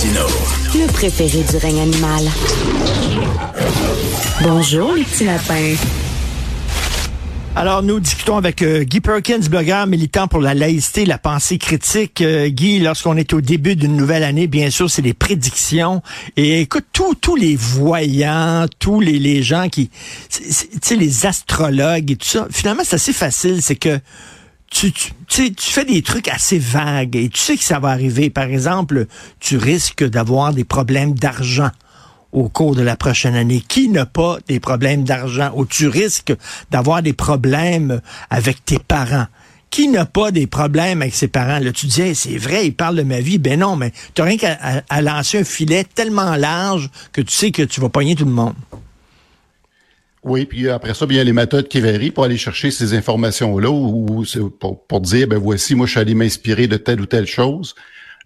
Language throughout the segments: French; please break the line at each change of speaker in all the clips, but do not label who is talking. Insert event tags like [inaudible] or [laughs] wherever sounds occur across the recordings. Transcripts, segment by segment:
Martineau.
Le préféré du règne animal. Bonjour, les petits lapins.
Alors, nous discutons avec euh, Guy Perkins, blogueur militant pour la laïcité, la pensée critique. Euh, Guy, lorsqu'on est au début d'une nouvelle année, bien sûr, c'est des prédictions. Et écoute, tous les voyants, tous les, les gens qui... Tu sais, les astrologues et tout ça, finalement, c'est assez facile. C'est que tu, fais des trucs assez vagues et tu sais que ça va arriver. Par exemple, tu risques d'avoir des problèmes d'argent au cours de la prochaine année? Qui n'a pas des problèmes d'argent ou tu risques d'avoir des problèmes avec tes parents? Qui n'a pas des problèmes avec ses parents? Là, tu dis, c'est vrai, il parle de ma vie. Ben non, mais tu rien qu'à lancer un filet tellement large que tu sais que tu vas pogner tout le monde.
Oui, puis après ça, bien, les méthodes qui varient pour aller chercher ces informations-là ou, pour, dire, ben voici, moi, je suis allé m'inspirer de telle ou telle chose.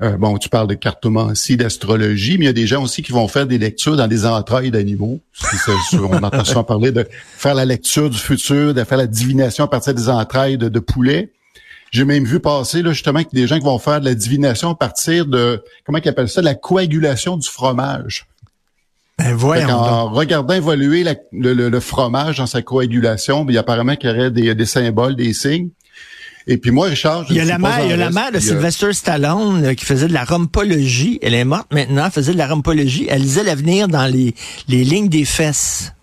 Euh, bon, tu parles de cartomancie, d'astrologie, mais il y a des gens aussi qui vont faire des lectures dans des entrailles d'animaux. on entend souvent parler de faire la lecture du futur, de faire la divination à partir des entrailles de, de poulet. J'ai même vu passer là, justement des gens qui vont faire de la divination à partir de comment ils appellent ça, la coagulation du fromage.
Ben voyons
en regardant évoluer le, fromage dans sa coagulation, il y a apparemment qu'il y aurait des, des symboles, des signes. Et puis moi, Richard,
il y a la mère, il y a la mère de Sylvester Stallone qui faisait de la rompologie. Elle est morte maintenant, elle faisait de la rompologie. Elle lisait l'avenir dans les, les lignes des fesses.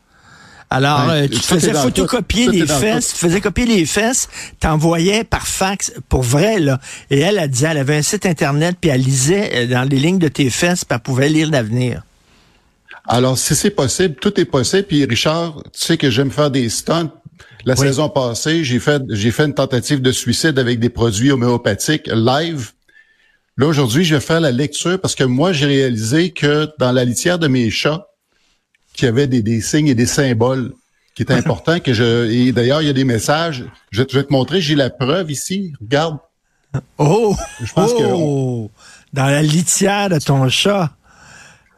Alors, euh, tu faisais photocopier les fesses, tu faisais copier les fesses, t'envoyais par fax, pour vrai, là. Et elle, a dit, elle avait un site Internet, puis elle lisait euh, dans les lignes de tes fesses, puis elle pouvait lire l'avenir.
Alors, si c'est possible, tout est possible. Puis Richard, tu sais que j'aime faire des stunts. La saison passée, j'ai fait j'ai fait une tentative de suicide avec des produits homéopathiques live. Là aujourd'hui, je vais faire la lecture parce que moi j'ai réalisé que dans la litière de mes chats, qu'il y avait des, des signes et des symboles qui étaient [laughs] importants que je et d'ailleurs il y a des messages. Je, vais te montrer, j'ai la preuve ici. Regarde.
Oh, je pense oh, dans la litière de ton chat.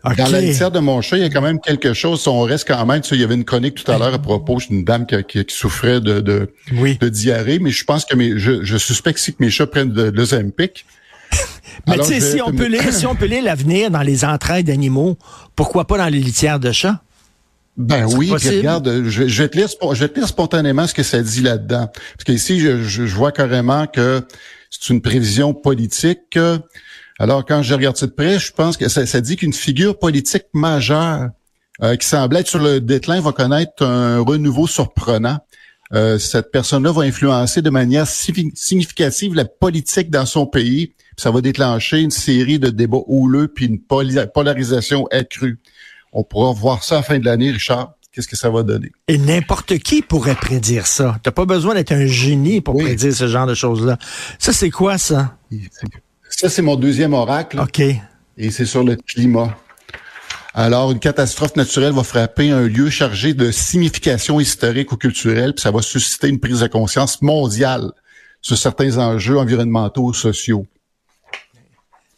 Dans la litière de mon chat, il y a quand même quelque chose. On reste quand même. Tu sais, il y avait une chronique tout à l'heure à propos d'une dame qui, qui, souffrait de, de, de, diarrhée, mais je pense que mes, je, je suspecte que mes chats prennent de, de l'Ozempic. [laughs]
Mais tu sais, si, on peut lire, si on peut lire l'avenir dans les entrailles d'animaux, pourquoi pas dans les litières de chats?
Ben oui, regarde, je, je, vais te lire, je vais te lire spontanément ce que ça dit là-dedans. Parce qu'ici, je, je, vois carrément que c'est une prévision politique. Alors, quand je regarde ça de près, je pense que ça, dit qu'une figure politique majeure euh, qui semble être sur le déclin va connaître un renouveau surprenant. Euh, cette personne-là va influencer de manière significative la politique dans son pays. Ça va déclencher une série de débats houleux puis une polarisation accrue. On pourra voir ça à la fin de l'année, Richard. Qu'est-ce que ça va donner?
Et n'importe qui pourrait prédire ça. T'as pas besoin d'être un génie pour prédire ce genre de choses-là. Ça, c'est quoi, ça?
Ça, c'est mon deuxième oracle.
OK.
Et c'est sur le climat. Alors, une catastrophe naturelle va frapper un lieu chargé de signification historique ou culturelle, puis ça va susciter une prise de conscience mondiale sur certains enjeux environnementaux ou sociaux.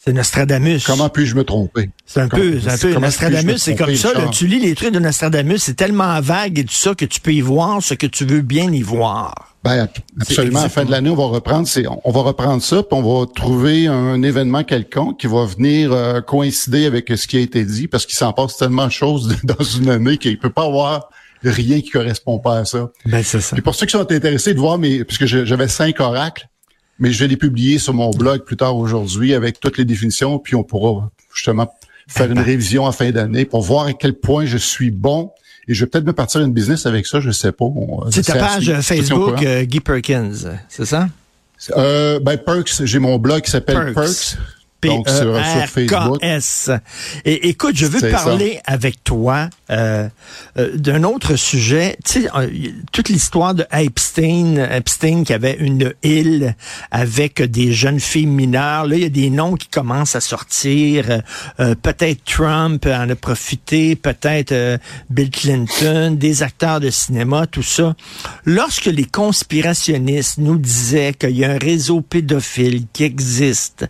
C'est Nostradamus.
Comment puis-je me tromper?
C'est un peu, c'est un peu, Nostradamus, c'est comme ça, tu lis les trucs de Nostradamus, c'est tellement vague et tout ça que tu peux y voir ce que tu veux bien y voir.
Ben, absolument. À la fin de l'année, on va reprendre, c'est, on va reprendre ça, puis on va trouver un événement quelconque qui va venir euh, coïncider avec ce qui a été dit, parce qu'il s'en passe tellement de choses [laughs] dans une année qu'il peut pas avoir rien qui correspond pas à ça.
Ben, c'est ça.
Et pour ceux qui sont intéressés de voir, mais puisque j'avais cinq oracles, mais je vais les publier sur mon blog plus tard aujourd'hui avec toutes les définitions, puis on pourra justement faire une révision en fin d'année pour voir à quel point je suis bon. Et je vais peut-être me partir une business avec ça, je sais pas.
C'est ta page Facebook euh, Guy Perkins, c'est ça?
Euh, ben Perks, j'ai mon blog qui s'appelle Perks. Donc, sur, Facebook.
S. Et écoute, je veux parler avec toi euh, euh, d'un autre sujet. Tu sais, euh, toute l'histoire de Epstein, Epstein qui avait une île avec des jeunes filles mineures. Là, il y a des noms qui commencent à sortir. peut-être Trump en a profité, peut-être Bill Clinton, des acteurs de cinéma, tout ça. Lorsque les conspirationnistes nous disaient qu'il y a un réseau pédophile qui existe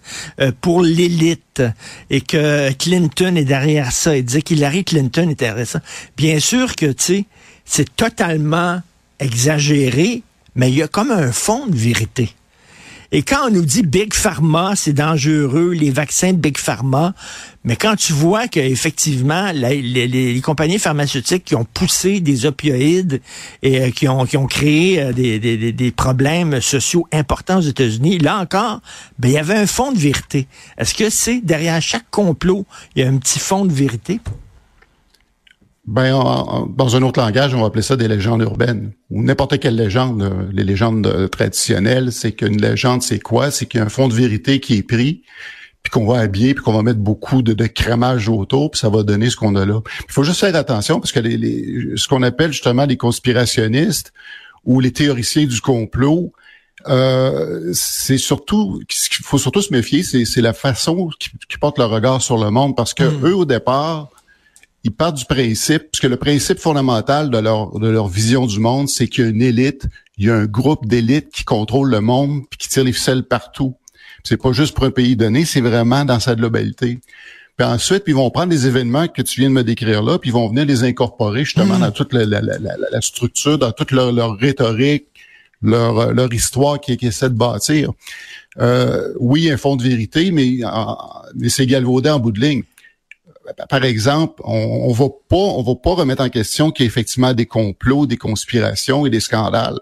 pour l'élite et que Clinton est derrière ça et disait qu'Hillary Clinton est derrière ça. Bien sûr que, tu sais, c'est totalement exagéré, mais il y a comme un fond de vérité. Et quand on nous dit Big Pharma, c'est dangereux, les vaccins de Big Pharma, mais quand tu vois qu'effectivement, les, les, compagnies pharmaceutiques qui ont poussé des opioïdes et euh, qui, ont, qui ont créé euh, des, des, des, problèmes sociaux importants aux États-Unis, là encore, ben, il y avait un fond de vérité. Est-ce que c'est derrière chaque complot, il y a un petit fond de vérité?
Ben, dans un autre langage, on va appeler ça des légendes urbaines ou n'importe quelle légende. Euh, les légendes euh, traditionnelles, c'est qu'une légende, c'est quoi? C'est qu'il y a un fond de vérité qui est pris, puis qu'on va habiller, puis qu'on va mettre beaucoup de, de crémage autour, puis ça va donner ce qu'on a là. Il faut juste faire attention parce que les, ce qu'on appelle justement les conspirationnistes ou les théoriciens du complot, euh, c'est surtout ce qu'il faut surtout se méfier, c'est la façon qu'ils portent leur regard sur le monde, parce que hmm. eux au départ ils partent du principe, puisque le principe fondamental de leur, de leur vision du monde, c'est qu'il y a une élite, il y a un groupe d'élite qui contrôle le monde puis qui tire les ficelles partout. C'est pas juste pour un pays donné, c'est vraiment dans sa globalité. Puis ensuite, ils vont prendre des événements que tu viens de me décrire là, puis ils vont venir les incorporer justement mmh. dans toute la, la, la, la, structure, dans toute leur, leur rhétorique, leur, leur histoire qui, qui essaie de bâtir. Euh, oui, un fond de vérité, mais, mais c'est galvaudé en bout de ligne par exemple, on, on va pas, on va pas remettre en question qu'il y a effectivement des complots, des conspirations et des scandales.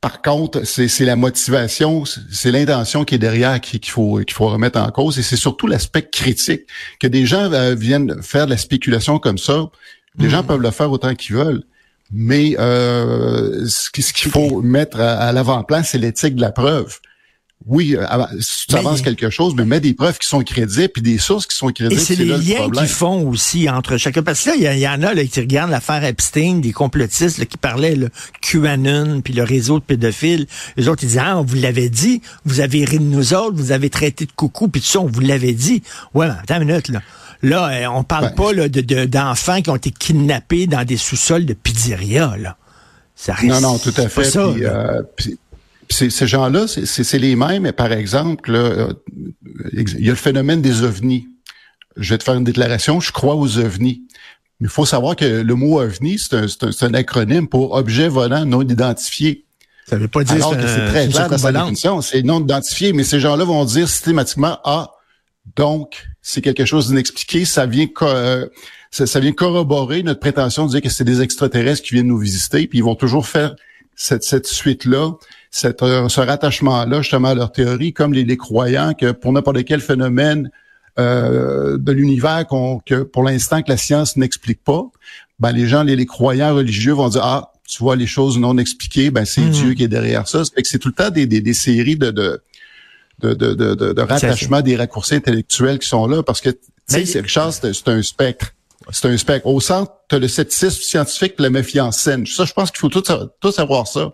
Par contre, c'est la motivation, c'est l'intention qui est derrière qu'il faut qu'il faut remettre en cause, et c'est surtout l'aspect critique que des gens euh, viennent faire de la spéculation comme ça. Les gens hmm. peuvent le faire autant qu'ils veulent, mais euh, ce qu'il faut mettre à l'avant-plan, c'est l'éthique de la preuve oui, euh, tu avances quelque chose, mais mets des preuves qui sont crédibles puis des sources qui sont crédibles.
Et c'est les liens qu'ils font aussi entre chacun. Parce que là, il y, en a là, qui regardent l'affaire Epstein, des complotistes qui parlaient le QAnon puis le réseau de pédophiles. Les autres, ils disaient, ah, on vous l'avait dit, vous avez ri de nous autres, vous avez traité de coucou, puis tout ça, on vous l'avait dit. Ouais, attends une minute, là. Là, euh, on parle pas là, de, d'enfants qui ont été kidnappés dans des sous-sols de pizzeria, là.
Ça non, non, tout à fait. Ça, euh, ces gens-là, c'est les mêmes, par exemple, euh, il y a le phénomène des ovnis. Je vais te faire une déclaration, je crois aux ovnis. Mais il faut savoir que le mot ovni, c'est un, un, acronyme pour objet volant non identifié.
Ça veut pas dire
Alors que c'est très clair dans sa définition, c'est non identifié, mais ces gens-là vont dire systématiquement ah donc c'est quelque chose d'inexpliqué, ça vient euh, ça, vient corroborer notre prétention de dire que c'est des extraterrestres qui viennent nous visiter, puis ils vont toujours faire cette, cette suite là euh, ce rattachement-là justement à leur théorie, comme les, croyants que pour n'importe quel phénomène euh, de l'univers que pour l'instant que la science n'explique pas, ben les gens, les, croyants religieux vont dire ah tu vois les choses non expliquées, ben c'est hmm. Dieu qui est derrière ça. C'est tout le temps des, des, séries de de de, de, de, de rattachement des raccourcis intellectuels qui sont là parce que tu sais, Richard, c'est un spectre. C'est un spectre. Au centre, tu as le scepticisme scientifique la méfiance saine. Ça, je pense qu'il faut tout, tout savoir ça.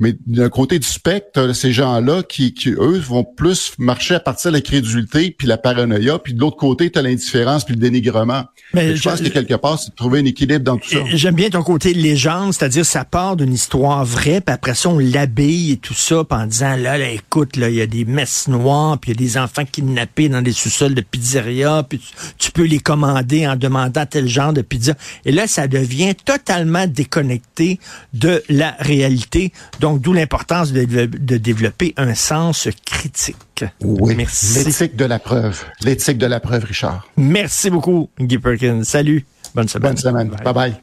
Mais d'un côté du spectre, ces gens-là qui, qui, eux, vont plus marcher à partir de la crédulité puis la paranoïa, puis de l'autre côté, tu as l'indifférence puis le dénigrement. Mais je, pense que quelque part, c'est de trouver un équilibre dans tout ça.
J'aime bien ton côté légende, c'est-à-dire ça part d'une histoire vraie, puis après ça, on l'habille et tout ça, en disant, là, là écoute, là, il y a des messes noires, puis il y a des enfants kidnappés dans des sous-sols de pizzeria, puis tu, peux les commander en demandant tel genre de pizza. Et là, ça devient totalement déconnecté de la réalité. Donc, d'où l'importance de, développer un sens critique.
Oui, Merci. l'éthique de la preuve. L'éthique de la preuve, Richard.
Merci beaucoup, Guy Perkins. Salut. Bonne semaine.
Bonne semaine. Bye bye.